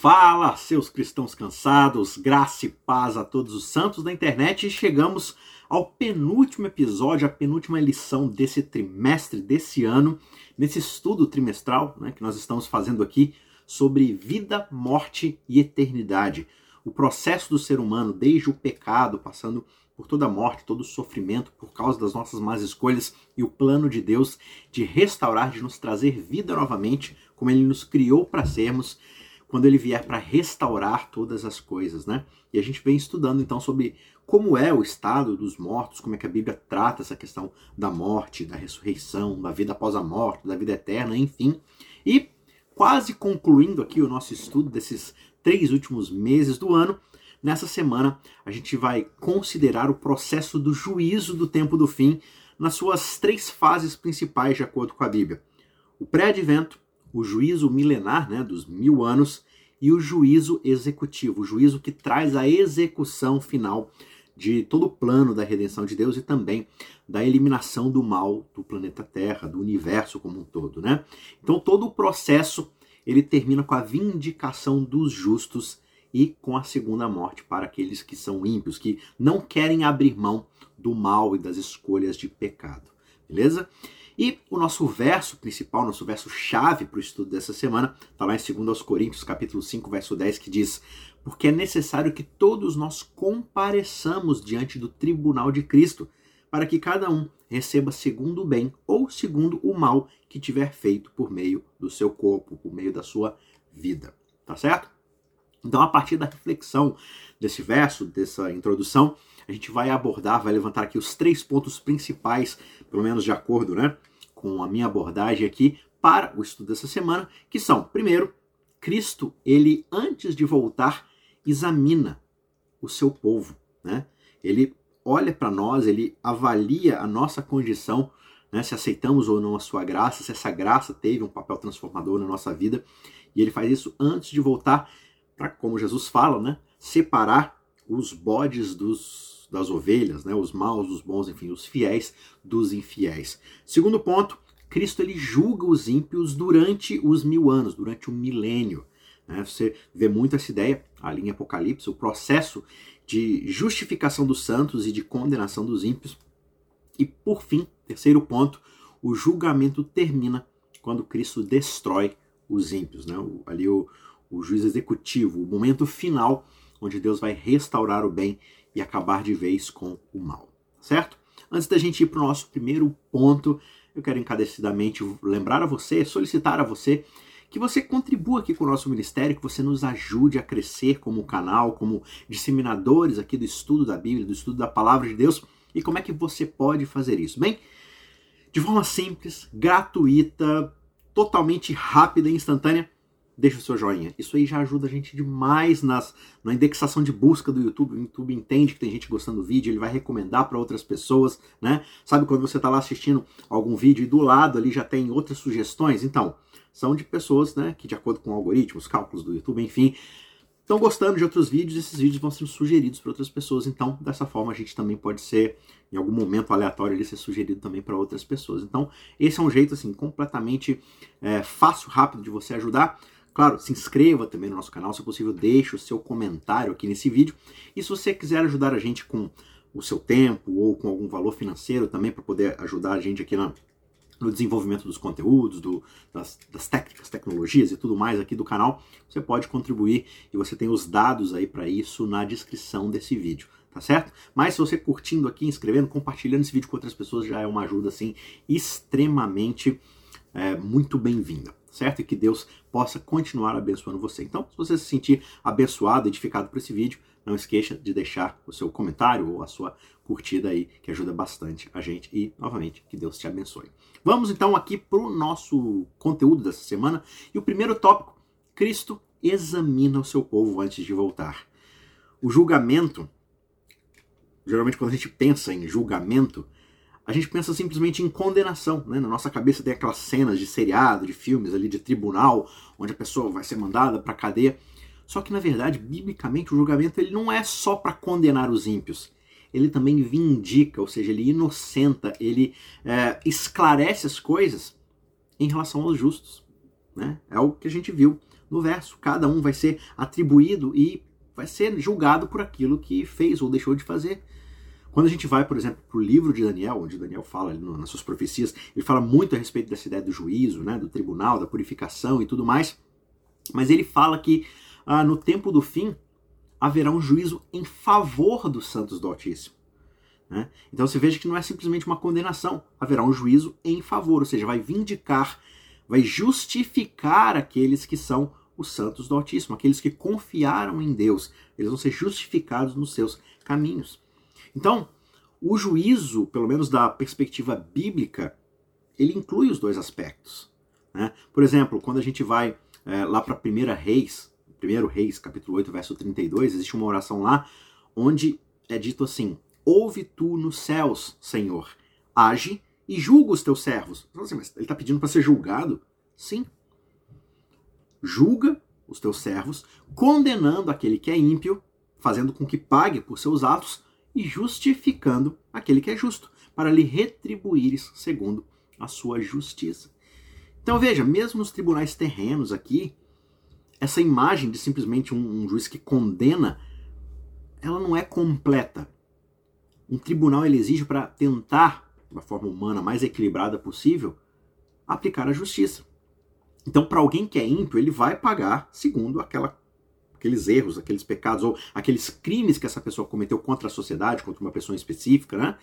Fala, seus cristãos cansados, graça e paz a todos os santos da internet e chegamos ao penúltimo episódio, a penúltima lição desse trimestre, desse ano, nesse estudo trimestral né, que nós estamos fazendo aqui sobre vida, morte e eternidade. O processo do ser humano, desde o pecado, passando por toda a morte, todo o sofrimento por causa das nossas más escolhas e o plano de Deus de restaurar, de nos trazer vida novamente, como Ele nos criou para sermos quando ele vier para restaurar todas as coisas, né? E a gente vem estudando então sobre como é o estado dos mortos, como é que a Bíblia trata essa questão da morte, da ressurreição, da vida após a morte, da vida eterna, enfim. E quase concluindo aqui o nosso estudo desses três últimos meses do ano, nessa semana a gente vai considerar o processo do juízo do tempo do fim nas suas três fases principais de acordo com a Bíblia: o pré-advento, o juízo milenar, né, dos mil anos, e o juízo executivo, o juízo que traz a execução final de todo o plano da redenção de Deus e também da eliminação do mal do planeta Terra, do universo como um todo, né? Então todo o processo ele termina com a vindicação dos justos e com a segunda morte para aqueles que são ímpios, que não querem abrir mão do mal e das escolhas de pecado. Beleza? E o nosso verso principal, nosso verso chave para o estudo dessa semana, está lá em 2 Coríntios, capítulo 5, verso 10, que diz: Porque é necessário que todos nós compareçamos diante do tribunal de Cristo, para que cada um receba segundo o bem ou segundo o mal que tiver feito por meio do seu corpo, por meio da sua vida. Tá certo? Então, a partir da reflexão desse verso, dessa introdução, a gente vai abordar, vai levantar aqui os três pontos principais, pelo menos de acordo né, com a minha abordagem aqui, para o estudo dessa semana, que são, primeiro, Cristo, ele antes de voltar, examina o seu povo, né? Ele olha para nós, ele avalia a nossa condição, né? se aceitamos ou não a sua graça, se essa graça teve um papel transformador na nossa vida, e ele faz isso antes de voltar para, como Jesus fala, né? separar os bodes dos das ovelhas, né, os maus os bons, enfim, os fiéis dos infiéis. Segundo ponto, Cristo ele julga os ímpios durante os mil anos, durante o milênio. Né? Você vê muito essa ideia ali em Apocalipse, o processo de justificação dos santos e de condenação dos ímpios. E por fim, terceiro ponto, o julgamento termina quando Cristo destrói os ímpios. Né? ali o, o juiz executivo, o momento final onde Deus vai restaurar o bem e acabar de vez com o mal, certo? Antes da gente ir para o nosso primeiro ponto, eu quero encarecidamente lembrar a você, solicitar a você que você contribua aqui com o nosso ministério, que você nos ajude a crescer como canal, como disseminadores aqui do estudo da Bíblia, do estudo da palavra de Deus. E como é que você pode fazer isso? Bem, de forma simples, gratuita, totalmente rápida e instantânea, deixa o seu joinha. Isso aí já ajuda a gente demais nas, na indexação de busca do YouTube. O YouTube entende que tem gente gostando do vídeo, ele vai recomendar para outras pessoas, né? Sabe quando você está lá assistindo algum vídeo e do lado ali já tem outras sugestões? Então, são de pessoas, né, que de acordo com algoritmos, cálculos do YouTube, enfim, estão gostando de outros vídeos, esses vídeos vão sendo sugeridos para outras pessoas. Então, dessa forma, a gente também pode ser, em algum momento aleatório, ali, ser sugerido também para outras pessoas. Então, esse é um jeito, assim, completamente é, fácil, rápido de você ajudar. Claro, se inscreva também no nosso canal, se possível, deixe o seu comentário aqui nesse vídeo. E se você quiser ajudar a gente com o seu tempo ou com algum valor financeiro também para poder ajudar a gente aqui na, no desenvolvimento dos conteúdos, do, das, das, técnicas, tecnologias e tudo mais aqui do canal, você pode contribuir e você tem os dados aí para isso na descrição desse vídeo, tá certo? Mas se você curtindo aqui, inscrevendo, compartilhando esse vídeo com outras pessoas já é uma ajuda assim extremamente é, muito bem-vinda certo? E que Deus possa continuar abençoando você. Então, se você se sentir abençoado, edificado por esse vídeo, não esqueça de deixar o seu comentário ou a sua curtida aí, que ajuda bastante a gente. E, novamente, que Deus te abençoe. Vamos então aqui para o nosso conteúdo dessa semana. E o primeiro tópico: Cristo examina o seu povo antes de voltar. O julgamento, geralmente quando a gente pensa em julgamento, a gente pensa simplesmente em condenação. Né? Na nossa cabeça tem aquelas cenas de seriado, de filmes ali de tribunal, onde a pessoa vai ser mandada para cadeia. Só que na verdade, biblicamente, o julgamento ele não é só para condenar os ímpios. Ele também vindica, ou seja, ele inocenta, ele é, esclarece as coisas em relação aos justos. Né? É o que a gente viu no verso. Cada um vai ser atribuído e vai ser julgado por aquilo que fez ou deixou de fazer. Quando a gente vai, por exemplo, para o livro de Daniel, onde Daniel fala nas suas profecias, ele fala muito a respeito dessa ideia do juízo, né, do tribunal, da purificação e tudo mais. Mas ele fala que ah, no tempo do fim haverá um juízo em favor dos santos do Altíssimo. Né? Então você veja que não é simplesmente uma condenação, haverá um juízo em favor, ou seja, vai vindicar, vai justificar aqueles que são os santos do Altíssimo, aqueles que confiaram em Deus, eles vão ser justificados nos seus caminhos. Então, o juízo, pelo menos da perspectiva bíblica, ele inclui os dois aspectos. Né? Por exemplo, quando a gente vai é, lá para 1 Reis, 1 Reis, capítulo 8, verso 32, existe uma oração lá onde é dito assim: Ouve tu nos céus, Senhor, age e julga os teus servos. Assim, mas ele está pedindo para ser julgado? Sim. Julga os teus servos, condenando aquele que é ímpio, fazendo com que pague por seus atos e justificando aquele que é justo, para lhe retribuires segundo a sua justiça. Então veja, mesmo nos tribunais terrenos aqui, essa imagem de simplesmente um, um, juiz que condena, ela não é completa. Um tribunal ele exige para tentar, da forma humana mais equilibrada possível, aplicar a justiça. Então, para alguém que é ímpio, ele vai pagar segundo aquela, aqueles erros, aqueles pecados ou aqueles crimes que essa pessoa cometeu contra a sociedade, contra uma pessoa específica, né?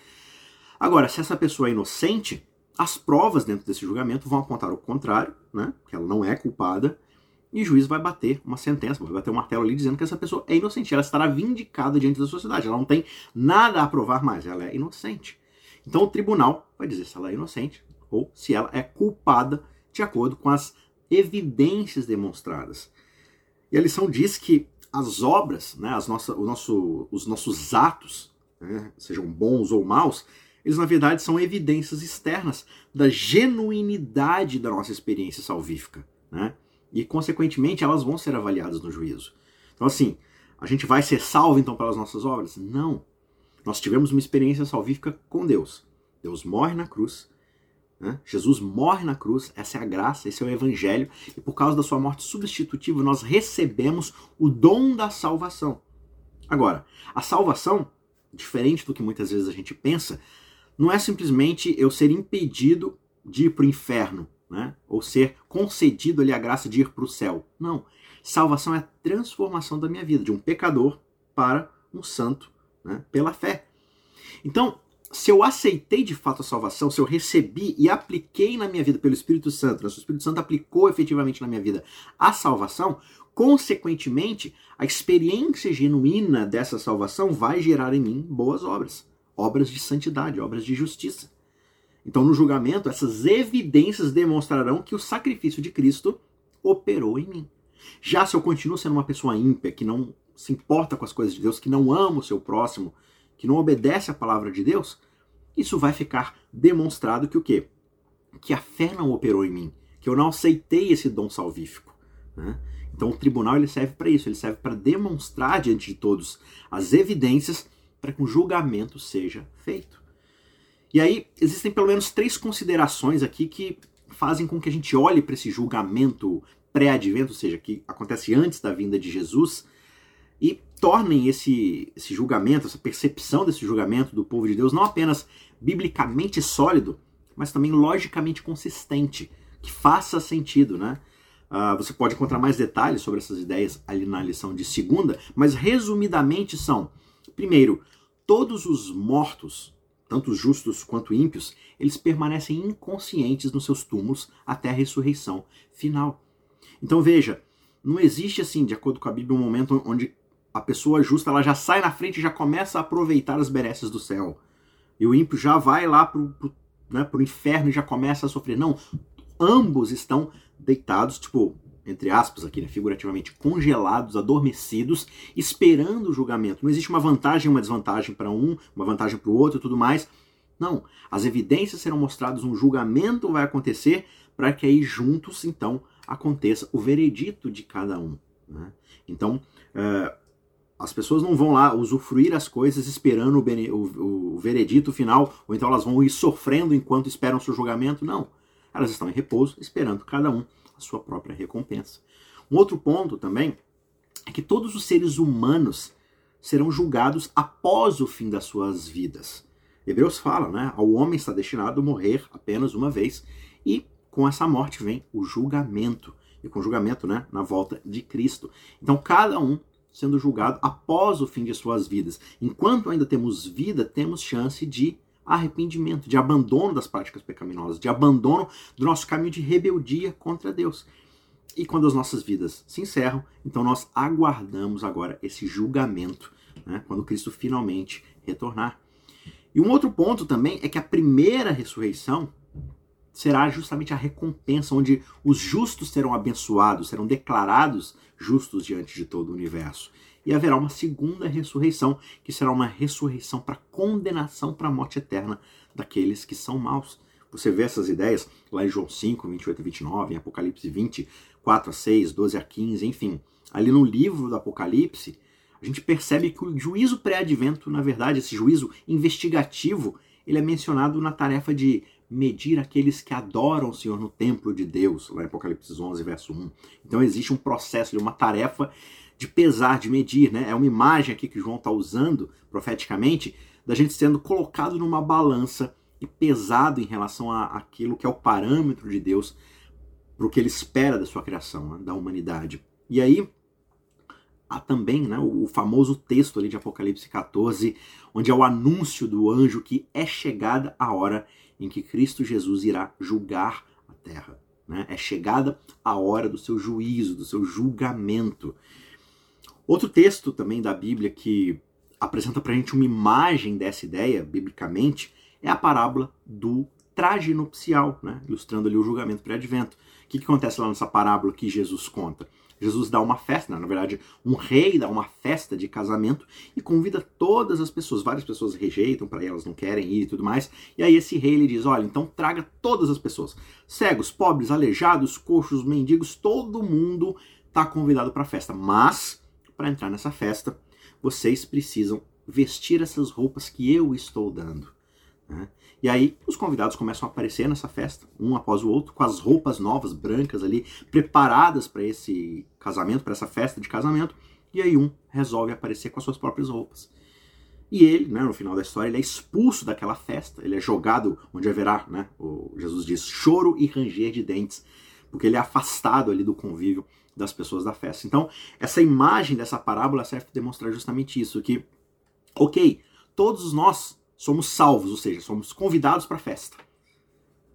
Agora, se essa pessoa é inocente, as provas dentro desse julgamento vão apontar o contrário, né? Que ela não é culpada. E o juiz vai bater uma sentença, vai bater um martelo ali dizendo que essa pessoa é inocente. Ela estará vindicada diante da sociedade. Ela não tem nada a provar mais. Ela é inocente. Então o tribunal vai dizer se ela é inocente ou se ela é culpada de acordo com as evidências demonstradas. E a lição diz que as obras, né, as nossa, o nosso, os nossos atos, né, sejam bons ou maus, eles na verdade são evidências externas da genuinidade da nossa experiência salvífica, né? E consequentemente elas vão ser avaliadas no juízo. Então assim, a gente vai ser salvo então pelas nossas obras? Não. Nós tivemos uma experiência salvífica com Deus. Deus morre na cruz, né? Jesus morre na cruz, essa é a graça, esse é o evangelho, e por causa da sua morte substitutiva nós recebemos o dom da salvação. Agora, a salvação, diferente do que muitas vezes a gente pensa, não é simplesmente eu ser impedido de ir para o inferno, né? ou ser concedido ali a graça de ir para o céu. Não. Salvação é a transformação da minha vida, de um pecador para um santo, né? pela fé. Então, se eu aceitei de fato a salvação, se eu recebi e apliquei na minha vida pelo Espírito Santo, né? se o Espírito Santo aplicou efetivamente na minha vida a salvação, consequentemente, a experiência genuína dessa salvação vai gerar em mim boas obras obras de santidade, obras de justiça. Então, no julgamento, essas evidências demonstrarão que o sacrifício de Cristo operou em mim. Já se eu continuo sendo uma pessoa ímpia, que não se importa com as coisas de Deus, que não ama o seu próximo, que não obedece à palavra de Deus, isso vai ficar demonstrado que o quê? Que a fé não operou em mim, que eu não aceitei esse dom salvífico. Né? Então o tribunal ele serve para isso, ele serve para demonstrar diante de todos as evidências para que um julgamento seja feito. E aí existem pelo menos três considerações aqui que fazem com que a gente olhe para esse julgamento pré-advento, ou seja, que acontece antes da vinda de Jesus, e tornem esse, esse julgamento, essa percepção desse julgamento do povo de Deus não apenas biblicamente sólido, mas também logicamente consistente, que faça sentido, né? Uh, você pode encontrar mais detalhes sobre essas ideias ali na lição de segunda, mas resumidamente são: primeiro, todos os mortos, tanto justos quanto ímpios, eles permanecem inconscientes nos seus túmulos até a ressurreição final. Então veja, não existe assim, de acordo com a Bíblia, um momento onde a pessoa justa ela já sai na frente e já começa a aproveitar as benesses do céu. E o ímpio já vai lá para o né, inferno e já começa a sofrer. Não, ambos estão deitados, tipo, entre aspas aqui, né, figurativamente, congelados, adormecidos, esperando o julgamento. Não existe uma vantagem uma desvantagem para um, uma vantagem para o outro e tudo mais. Não. As evidências serão mostradas, um julgamento vai acontecer para que aí juntos, então, aconteça o veredito de cada um. Né? Então, uh, as pessoas não vão lá usufruir as coisas esperando o, o, o veredito final, ou então elas vão ir sofrendo enquanto esperam o seu julgamento. Não. Elas estão em repouso, esperando cada um a sua própria recompensa. Um outro ponto também é que todos os seres humanos serão julgados após o fim das suas vidas. Hebreus fala, né? Ao homem está destinado a morrer apenas uma vez e com essa morte vem o julgamento. E com o julgamento, né, na volta de Cristo. Então, cada um sendo julgado após o fim de suas vidas. Enquanto ainda temos vida, temos chance de arrependimento, de abandono das práticas pecaminosas, de abandono do nosso caminho de rebeldia contra Deus. E quando as nossas vidas se encerram, então nós aguardamos agora esse julgamento, né, quando Cristo finalmente retornar. E um outro ponto também é que a primeira ressurreição será justamente a recompensa, onde os justos serão abençoados, serão declarados justos diante de todo o universo. E haverá uma segunda ressurreição, que será uma ressurreição para condenação para a morte eterna daqueles que são maus. Você vê essas ideias lá em João 5, 28 e 29, em Apocalipse 20, 4 a 6, 12 a 15, enfim. Ali no livro do Apocalipse, a gente percebe que o juízo pré-advento, na verdade, esse juízo investigativo, ele é mencionado na tarefa de medir aqueles que adoram o Senhor no templo de Deus, lá em Apocalipse 11, verso 1. Então existe um processo, uma tarefa de pesar, de medir, né? É uma imagem aqui que João está usando profeticamente da gente sendo colocado numa balança e pesado em relação a aquilo que é o parâmetro de Deus para o que ele espera da sua criação, né? da humanidade. E aí há também né, o famoso texto ali de Apocalipse 14, onde é o anúncio do anjo que é chegada a hora em que Cristo Jesus irá julgar a terra. Né? É chegada a hora do seu juízo, do seu julgamento. Outro texto também da Bíblia que apresenta para a gente uma imagem dessa ideia, biblicamente, é a parábola do traje nupcial, né? ilustrando ali o julgamento pré-advento. O que, que acontece lá nessa parábola que Jesus conta? Jesus dá uma festa, né? na verdade, um rei dá uma festa de casamento e convida todas as pessoas. Várias pessoas rejeitam para elas não querem ir e tudo mais. E aí esse rei ele diz: olha, então traga todas as pessoas, cegos, pobres, aleijados, coxos, mendigos, todo mundo está convidado para a festa. Mas para entrar nessa festa, vocês precisam vestir essas roupas que eu estou dando. Né? E aí os convidados começam a aparecer nessa festa, um após o outro, com as roupas novas, brancas ali, preparadas para esse casamento, para essa festa de casamento. E aí um resolve aparecer com as suas próprias roupas. E ele, né, no final da história, ele é expulso daquela festa, ele é jogado onde haverá, né, o Jesus diz, choro e ranger de dentes, porque ele é afastado ali do convívio das pessoas da festa. Então, essa imagem dessa parábola serve para demonstrar justamente isso, que, ok, todos nós somos salvos, ou seja, somos convidados para a festa.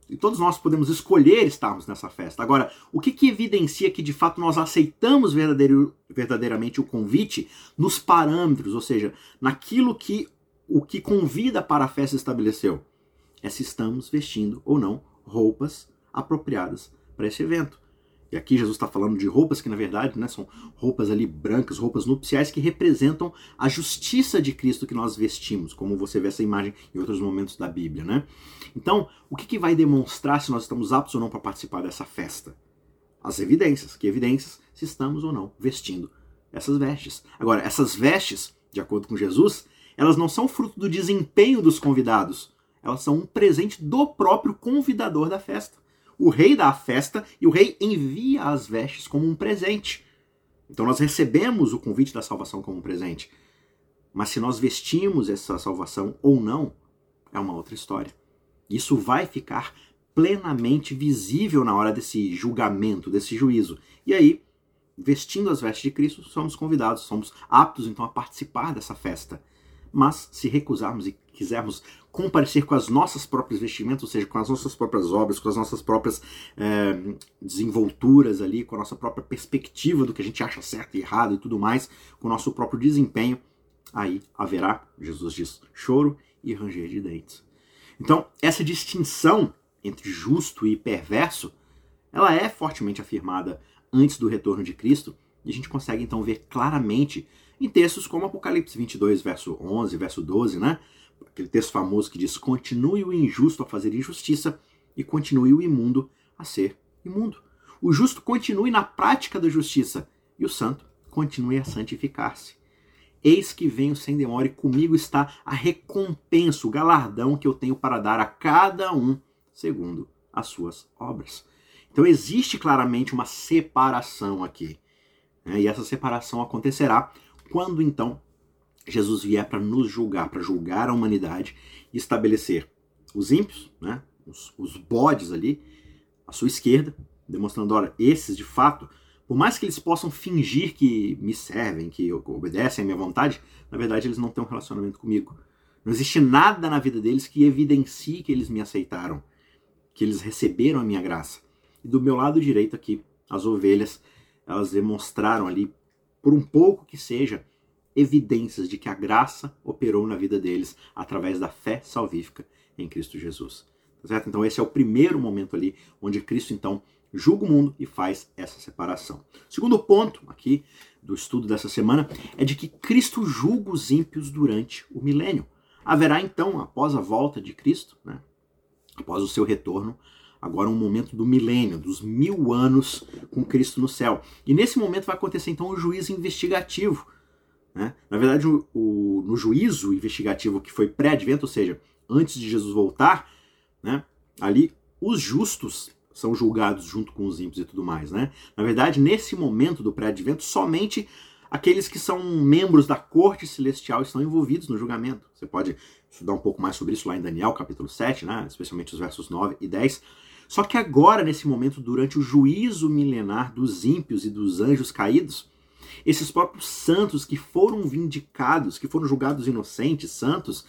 E todos nós podemos escolher estarmos nessa festa. Agora, o que, que evidencia que de fato nós aceitamos verdadeiro, verdadeiramente o convite nos parâmetros, ou seja, naquilo que o que convida para a festa estabeleceu? É se estamos vestindo ou não roupas apropriadas para esse evento. E aqui Jesus está falando de roupas que, na verdade, né, são roupas ali brancas, roupas nupciais que representam a justiça de Cristo que nós vestimos, como você vê essa imagem em outros momentos da Bíblia. Né? Então, o que, que vai demonstrar se nós estamos aptos ou não para participar dessa festa? As evidências. Que evidências? Se estamos ou não vestindo essas vestes. Agora, essas vestes, de acordo com Jesus, elas não são fruto do desempenho dos convidados, elas são um presente do próprio convidador da festa o rei dá a festa e o rei envia as vestes como um presente. Então nós recebemos o convite da salvação como um presente. Mas se nós vestimos essa salvação ou não, é uma outra história. Isso vai ficar plenamente visível na hora desse julgamento, desse juízo. E aí, vestindo as vestes de Cristo, somos convidados, somos aptos então a participar dessa festa. Mas se recusarmos e quisermos comparecer com as nossas próprias vestimentas, ou seja, com as nossas próprias obras, com as nossas próprias é, desenvolturas ali, com a nossa própria perspectiva do que a gente acha certo e errado e tudo mais, com o nosso próprio desempenho, aí haverá, Jesus diz, choro e ranger de dentes. Então, essa distinção entre justo e perverso, ela é fortemente afirmada antes do retorno de Cristo, e a gente consegue então ver claramente em textos como Apocalipse 22, verso 11, verso 12, né? Aquele texto famoso que diz: continue o injusto a fazer injustiça e continue o imundo a ser imundo. O justo continue na prática da justiça e o santo continue a santificar-se. Eis que venho sem demora e comigo está a recompensa, o galardão que eu tenho para dar a cada um segundo as suas obras. Então existe claramente uma separação aqui. Né? E essa separação acontecerá quando então Jesus vier para nos julgar, para julgar a humanidade e estabelecer os ímpios, né? os, os bodes ali, à sua esquerda, demonstrando, olha, esses de fato, por mais que eles possam fingir que me servem, que obedecem à minha vontade, na verdade eles não têm um relacionamento comigo. Não existe nada na vida deles que evidencie que eles me aceitaram, que eles receberam a minha graça. E do meu lado direito aqui, as ovelhas, elas demonstraram ali, por um pouco que seja, evidências de que a graça operou na vida deles através da fé salvífica em Cristo Jesus. Tá certo? Então esse é o primeiro momento ali onde Cristo então julga o mundo e faz essa separação. Segundo ponto aqui do estudo dessa semana é de que Cristo julga os ímpios durante o milênio. Haverá então, após a volta de Cristo, né, após o seu retorno, agora um momento do milênio, dos mil anos com Cristo no céu. E nesse momento vai acontecer então o juízo investigativo. Né? Na verdade, o, o, no juízo investigativo que foi pré-advento, ou seja, antes de Jesus voltar, né, ali os justos são julgados junto com os ímpios e tudo mais. Né? Na verdade, nesse momento do pré-advento, somente aqueles que são membros da corte celestial estão envolvidos no julgamento. Você pode estudar um pouco mais sobre isso lá em Daniel, capítulo 7, né? especialmente os versos 9 e 10. Só que agora, nesse momento, durante o juízo milenar dos ímpios e dos anjos caídos, esses próprios santos que foram vindicados, que foram julgados inocentes, santos,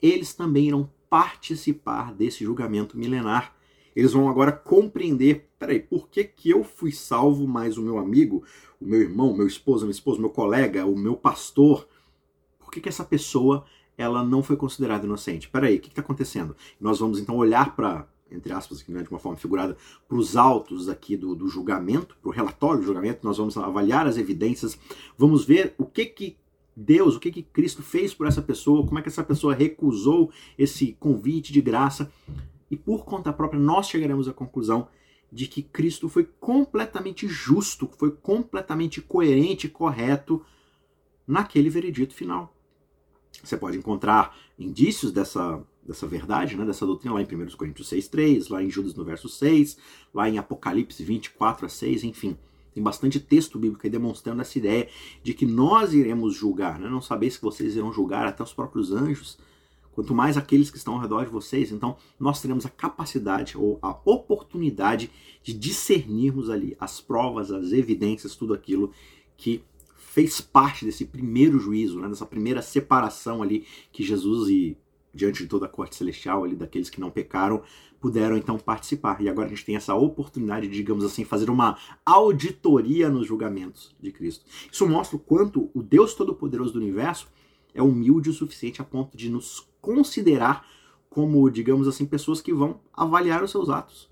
eles também irão participar desse julgamento milenar. Eles vão agora compreender, peraí, por que, que eu fui salvo, mas o meu amigo, o meu irmão, meu esposo, meu esposo, meu colega, o meu pastor, por que, que essa pessoa ela não foi considerada inocente? Peraí, o que está acontecendo? Nós vamos então olhar para entre aspas, aqui, né, de uma forma figurada, para os autos aqui do, do julgamento, para o relatório do julgamento, nós vamos avaliar as evidências, vamos ver o que que Deus, o que que Cristo fez por essa pessoa, como é que essa pessoa recusou esse convite de graça, e por conta própria nós chegaremos à conclusão de que Cristo foi completamente justo, foi completamente coerente e correto naquele veredito final. Você pode encontrar indícios dessa dessa verdade, né, dessa doutrina lá em 1 Coríntios 6,3, lá em Judas no verso 6, lá em Apocalipse 24 a 6, enfim. Tem bastante texto bíblico aí demonstrando essa ideia de que nós iremos julgar. Né? Não sabeis que vocês irão julgar até os próprios anjos, quanto mais aqueles que estão ao redor de vocês. Então, nós teremos a capacidade ou a oportunidade de discernirmos ali as provas, as evidências, tudo aquilo que fez parte desse primeiro juízo, né? dessa primeira separação ali que Jesus e diante de toda a corte celestial ali daqueles que não pecaram, puderam então participar. E agora a gente tem essa oportunidade de, digamos assim, fazer uma auditoria nos julgamentos de Cristo. Isso mostra o quanto o Deus Todo-Poderoso do universo é humilde o suficiente a ponto de nos considerar como, digamos assim, pessoas que vão avaliar os seus atos.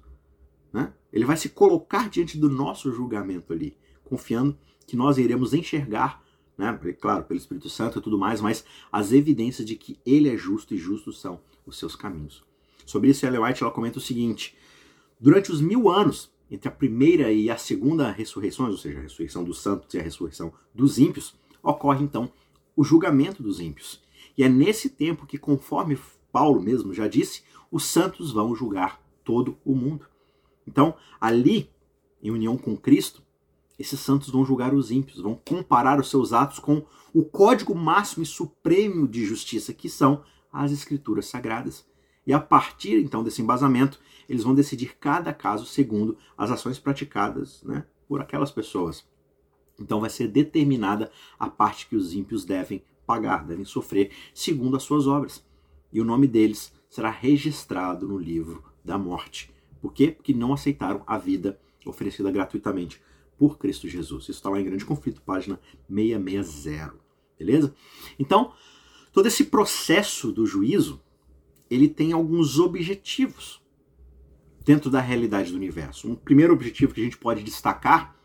Né? Ele vai se colocar diante do nosso julgamento ali, confiando que nós iremos enxergar né? claro, pelo Espírito Santo e tudo mais, mas as evidências de que ele é justo e justos são os seus caminhos. Sobre isso, Ellen White ela comenta o seguinte: durante os mil anos entre a primeira e a segunda ressurreições, ou seja, a ressurreição dos santos e a ressurreição dos ímpios, ocorre então o julgamento dos ímpios. E é nesse tempo que, conforme Paulo mesmo já disse, os santos vão julgar todo o mundo. Então, ali, em união com Cristo, esses santos vão julgar os ímpios, vão comparar os seus atos com o código máximo e supremo de justiça, que são as escrituras sagradas. E a partir então desse embasamento, eles vão decidir cada caso segundo as ações praticadas né, por aquelas pessoas. Então vai ser determinada a parte que os ímpios devem pagar, devem sofrer, segundo as suas obras. E o nome deles será registrado no livro da morte. Por quê? Porque não aceitaram a vida oferecida gratuitamente por Cristo Jesus. Isso está lá em Grande Conflito, página 660. Beleza? Então, todo esse processo do juízo, ele tem alguns objetivos dentro da realidade do universo. Um primeiro objetivo que a gente pode destacar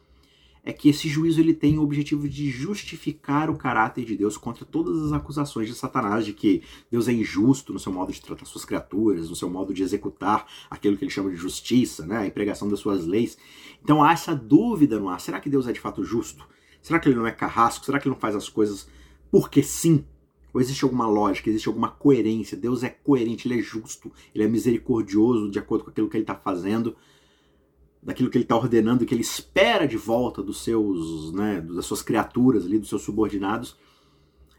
é que esse juízo ele tem o objetivo de justificar o caráter de Deus contra todas as acusações de Satanás de que Deus é injusto no seu modo de tratar suas criaturas, no seu modo de executar aquilo que ele chama de justiça, né, a empregação das suas leis. Então há essa dúvida no ar: será que Deus é de fato justo? Será que ele não é carrasco? Será que ele não faz as coisas porque sim? Ou existe alguma lógica, existe alguma coerência? Deus é coerente, ele é justo, ele é misericordioso de acordo com aquilo que ele está fazendo. Daquilo que ele está ordenando, que ele espera de volta dos seus, né, das suas criaturas ali, dos seus subordinados.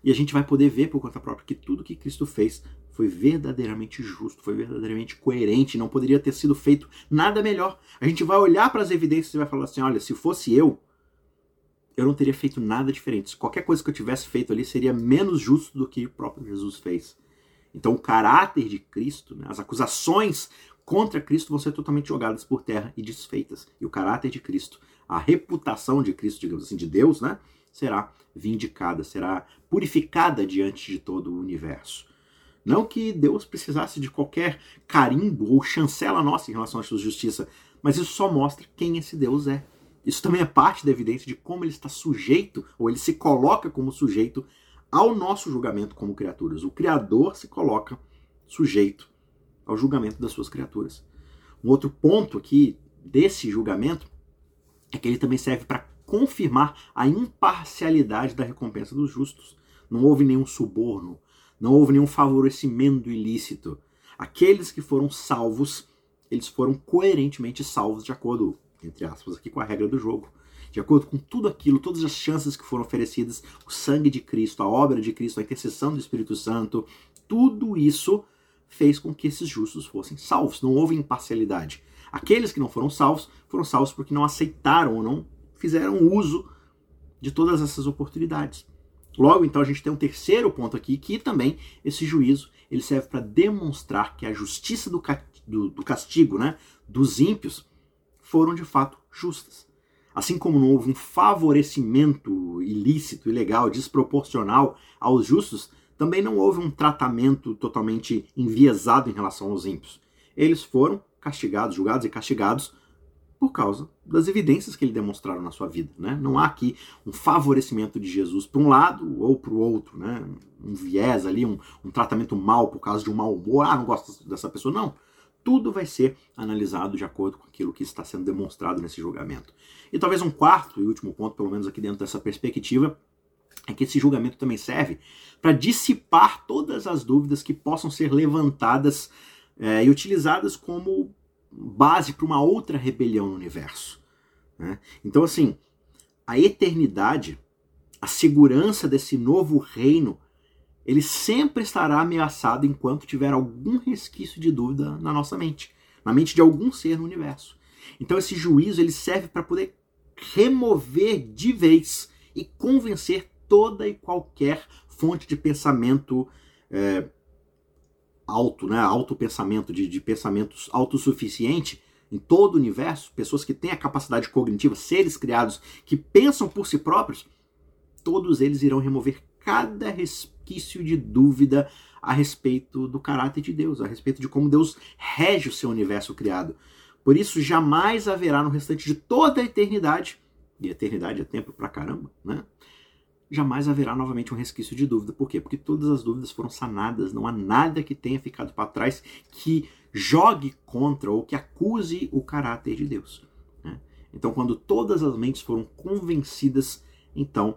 E a gente vai poder ver por conta própria que tudo que Cristo fez foi verdadeiramente justo, foi verdadeiramente coerente, não poderia ter sido feito nada melhor. A gente vai olhar para as evidências e vai falar assim: olha, se fosse eu, eu não teria feito nada diferente. Qualquer coisa que eu tivesse feito ali seria menos justo do que o próprio Jesus fez. Então, o caráter de Cristo, né, as acusações contra Cristo vão ser totalmente jogadas por terra e desfeitas. E o caráter de Cristo, a reputação de Cristo, digamos assim, de Deus, né, será vindicada, será purificada diante de todo o universo. Não que Deus precisasse de qualquer carimbo ou chancela nossa em relação à sua justiça, mas isso só mostra quem esse Deus é. Isso também é parte da evidência de como ele está sujeito, ou ele se coloca como sujeito ao nosso julgamento como criaturas. O Criador se coloca sujeito ao julgamento das suas criaturas. Um outro ponto aqui desse julgamento é que ele também serve para confirmar a imparcialidade da recompensa dos justos. Não houve nenhum suborno, não houve nenhum favorecimento ilícito. Aqueles que foram salvos, eles foram coerentemente salvos de acordo, entre aspas, aqui com a regra do jogo. De acordo com tudo aquilo, todas as chances que foram oferecidas, o sangue de Cristo, a obra de Cristo, a intercessão do Espírito Santo, tudo isso fez com que esses justos fossem salvos. Não houve imparcialidade. Aqueles que não foram salvos foram salvos porque não aceitaram ou não fizeram uso de todas essas oportunidades. Logo, então, a gente tem um terceiro ponto aqui, que também esse juízo ele serve para demonstrar que a justiça do, do, do castigo né, dos ímpios foram de fato justas. Assim como não houve um favorecimento ilícito, ilegal, desproporcional aos justos, também não houve um tratamento totalmente enviesado em relação aos ímpios. Eles foram castigados, julgados e castigados por causa das evidências que ele demonstraram na sua vida. Né? Não há aqui um favorecimento de Jesus para um lado ou para o outro, né? um viés ali, um, um tratamento mal por causa de um mau humor. Ah, não gosto dessa pessoa. Não. Tudo vai ser analisado de acordo com aquilo que está sendo demonstrado nesse julgamento. E talvez um quarto e último ponto, pelo menos aqui dentro dessa perspectiva, é que esse julgamento também serve para dissipar todas as dúvidas que possam ser levantadas é, e utilizadas como base para uma outra rebelião no universo. Né? Então, assim, a eternidade, a segurança desse novo reino, ele sempre estará ameaçado enquanto tiver algum resquício de dúvida na nossa mente, na mente de algum ser no universo. Então, esse juízo ele serve para poder remover de vez e convencer toda e qualquer fonte de pensamento é, alto, né, alto pensamento, de, de pensamentos autossuficiente em todo o universo, pessoas que têm a capacidade cognitiva, seres criados que pensam por si próprios, todos eles irão remover cada resquício de dúvida a respeito do caráter de Deus, a respeito de como Deus rege o seu universo criado. Por isso, jamais haverá no restante de toda a eternidade, e eternidade é tempo pra caramba, né? Jamais haverá novamente um resquício de dúvida. Por quê? Porque todas as dúvidas foram sanadas, não há nada que tenha ficado para trás que jogue contra ou que acuse o caráter de Deus. Né? Então, quando todas as mentes foram convencidas, então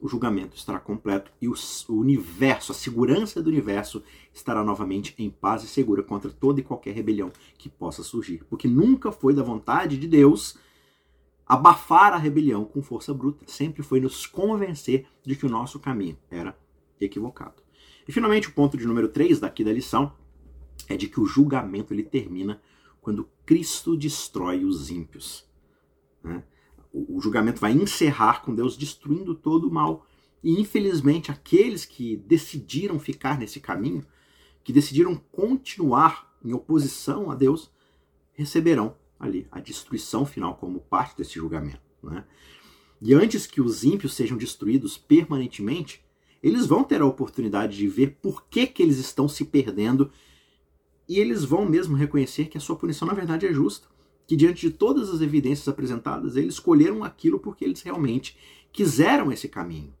o julgamento estará completo e o, universo, a segurança do universo, estará novamente em paz e segura contra toda e qualquer rebelião que possa surgir. Porque nunca foi da vontade de Deus abafar a rebelião com força bruta, sempre foi nos convencer de que o nosso caminho era equivocado. E finalmente, o ponto de número 3 daqui da lição é de que o julgamento ele termina quando Cristo destrói os ímpios. Né? O, julgamento vai encerrar com Deus destruindo todo o mal. E infelizmente, aqueles que decidiram ficar nesse caminho, que decidiram continuar em oposição a Deus, receberão ali a destruição final como parte desse julgamento. Né? E antes que os ímpios sejam destruídos permanentemente, eles vão ter a oportunidade de ver por que, que eles estão se perdendo e eles vão mesmo reconhecer que a sua punição na verdade é justa. Que diante de todas as evidências apresentadas, eles escolheram aquilo porque eles realmente quiseram esse caminho.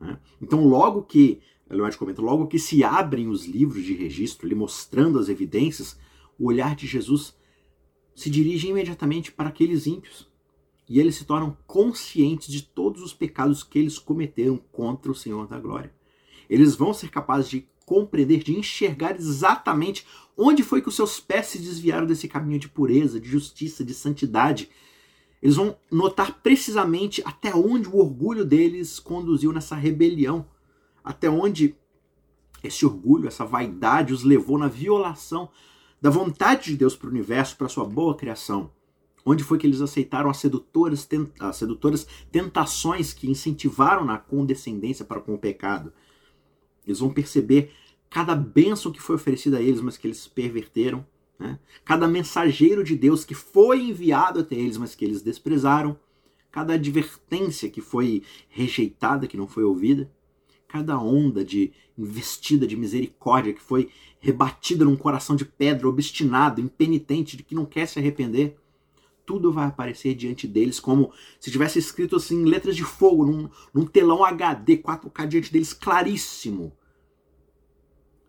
Né? Então, logo que, Leonardo comenta, logo que se abrem os livros de registro, ali mostrando as evidências, o olhar de Jesus se dirige imediatamente para aqueles ímpios. E eles se tornam conscientes de todos os pecados que eles cometeram contra o Senhor da glória. Eles vão ser capazes de compreender, de enxergar exatamente onde foi que os seus pés se desviaram desse caminho de pureza, de justiça, de santidade. Eles vão notar precisamente até onde o orgulho deles conduziu nessa rebelião, até onde esse orgulho, essa vaidade os levou na violação da vontade de Deus para o universo, para sua boa criação. Onde foi que eles aceitaram as sedutoras, as sedutoras tentações que incentivaram na condescendência para com o pecado? Eles vão perceber cada bênção que foi oferecida a eles, mas que eles perverteram. Né? Cada mensageiro de Deus que foi enviado até eles, mas que eles desprezaram. Cada advertência que foi rejeitada, que não foi ouvida. Cada onda de investida de misericórdia que foi rebatida num coração de pedra, obstinado, impenitente, de que não quer se arrepender tudo vai aparecer diante deles como se tivesse escrito assim em letras de fogo, num, num telão HD 4K diante deles, claríssimo.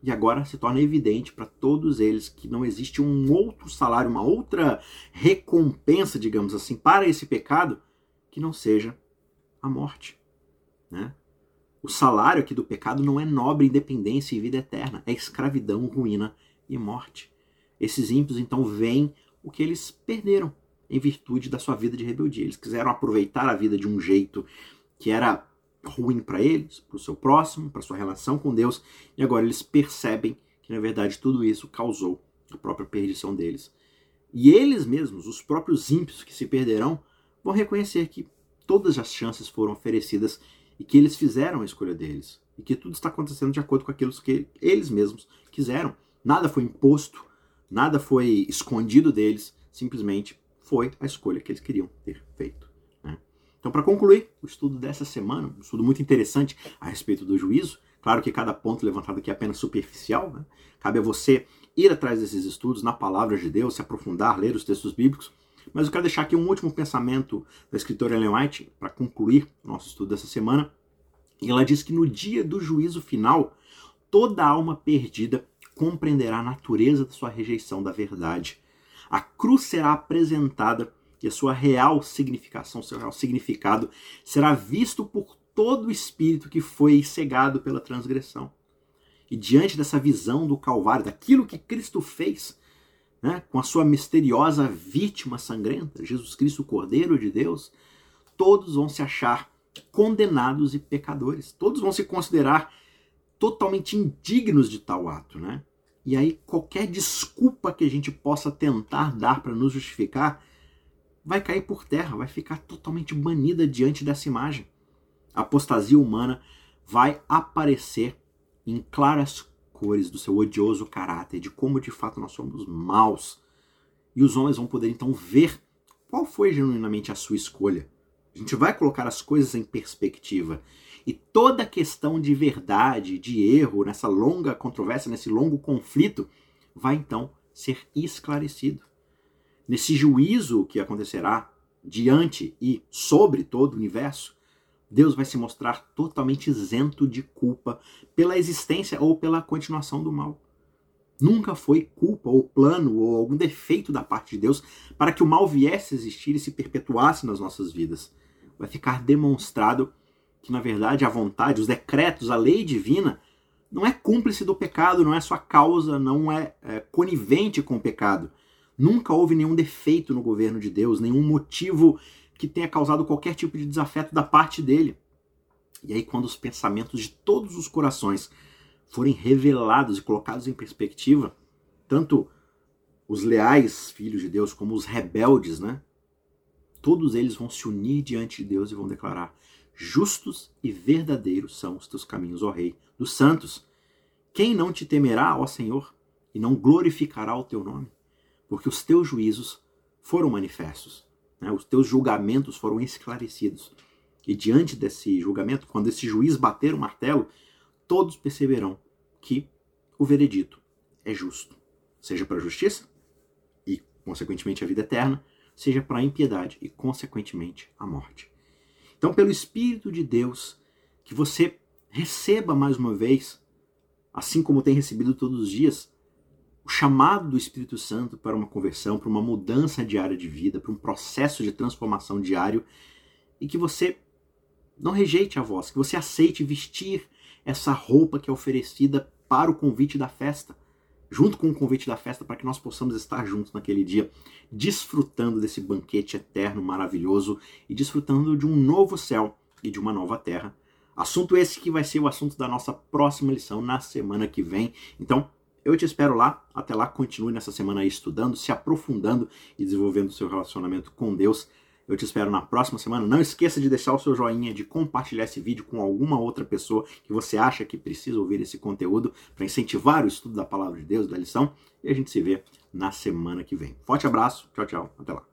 E agora se torna evidente para todos eles que não existe um outro salário, uma outra recompensa, digamos assim, para esse pecado que não seja a morte. Né? O salário aqui do pecado não é nobre independência e vida eterna, é escravidão, ruína e morte. Esses ímpios então veem o que eles perderam em virtude da sua vida de rebeldia. Eles quiseram aproveitar a vida de um jeito que era ruim para eles, para o seu próximo, para sua relação com Deus, e agora eles percebem que na verdade tudo isso causou a própria perdição deles. E eles mesmos, os próprios ímpios que se perderão, vão reconhecer que todas as chances foram oferecidas e que eles fizeram a escolha deles. E que tudo está acontecendo de acordo com aquilo que eles mesmos quiseram. Nada foi imposto, nada foi escondido deles, simplesmente foi a escolha que eles queriam ter feito. Né? Então, para concluir o estudo dessa semana, um estudo muito interessante a respeito do juízo, claro que cada ponto levantado aqui é apenas superficial, né? cabe a você ir atrás desses estudos na palavra de Deus, se aprofundar, ler os textos bíblicos, mas eu quero deixar aqui um último pensamento da escritora Ellen White para concluir nosso estudo dessa semana. E ela diz que no dia do juízo final, toda alma perdida compreenderá a natureza da sua rejeição da verdade a cruz será apresentada e a sua real significação, seu real significado será visto por todo o espírito que foi cegado pela transgressão. E diante dessa visão do Calvário, daquilo que Cristo fez, né, com a sua misteriosa vítima sangrenta, Jesus Cristo, o Cordeiro de Deus, todos vão se achar condenados e pecadores. Todos vão se considerar totalmente indignos de tal ato, né? E aí qualquer desculpa que a gente possa tentar dar para nos justificar vai cair por terra, vai ficar totalmente banida diante dessa imagem. A apostasia humana vai aparecer em claras cores do seu odioso caráter, de como de fato nós somos maus. E os homens vão poder então ver qual foi genuinamente a sua escolha. A gente vai colocar as coisas em perspectiva e toda questão de verdade, de erro, nessa longa controvérsia, nesse longo conflito, vai então ser esclarecido. Nesse juízo que acontecerá diante e sobre todo o universo, Deus vai se mostrar totalmente isento de culpa pela existência ou pela continuação do mal. Nunca foi culpa ou plano ou algum defeito da parte de Deus para que o mal viesse a existir e se perpetuasse nas nossas vidas. Vai ficar demonstrado que na verdade a vontade, os decretos, a lei divina não é cúmplice do pecado, não é sua causa, não é, é conivente com o pecado. Nunca houve nenhum defeito no governo de Deus, nenhum motivo que tenha causado qualquer tipo de desafeto da parte dele. E aí, quando os pensamentos de todos os corações forem revelados e colocados em perspectiva, tanto os leais filhos de Deus como os rebeldes, né? Todos eles vão se unir diante de Deus e vão declarar: Justos e verdadeiros são os teus caminhos, ó Rei dos santos. Quem não te temerá, ó Senhor, e não glorificará o teu nome? Porque os teus juízos foram manifestos, né? os teus julgamentos foram esclarecidos. E diante desse julgamento, quando esse juiz bater o martelo, todos perceberão que o veredito é justo, seja para a justiça e, consequentemente, a vida eterna, seja para a impiedade e, consequentemente, a morte. Então, pelo Espírito de Deus, que você receba mais uma vez, assim como tem recebido todos os dias, o chamado do Espírito Santo para uma conversão, para uma mudança diária de vida, para um processo de transformação diário, e que você não rejeite a voz, que você aceite vestir essa roupa que é oferecida para o convite da festa, junto com o convite da festa, para que nós possamos estar juntos naquele dia, desfrutando desse banquete eterno, maravilhoso e desfrutando de um novo céu e de uma nova terra. Assunto esse que vai ser o assunto da nossa próxima lição na semana que vem. Então, eu te espero lá. Até lá, continue nessa semana aí estudando, se aprofundando e desenvolvendo seu relacionamento com Deus. Eu te espero na próxima semana. Não esqueça de deixar o seu joinha, de compartilhar esse vídeo com alguma outra pessoa que você acha que precisa ouvir esse conteúdo para incentivar o estudo da palavra de Deus, da lição. E a gente se vê na semana que vem. Forte abraço. Tchau, tchau. Até lá.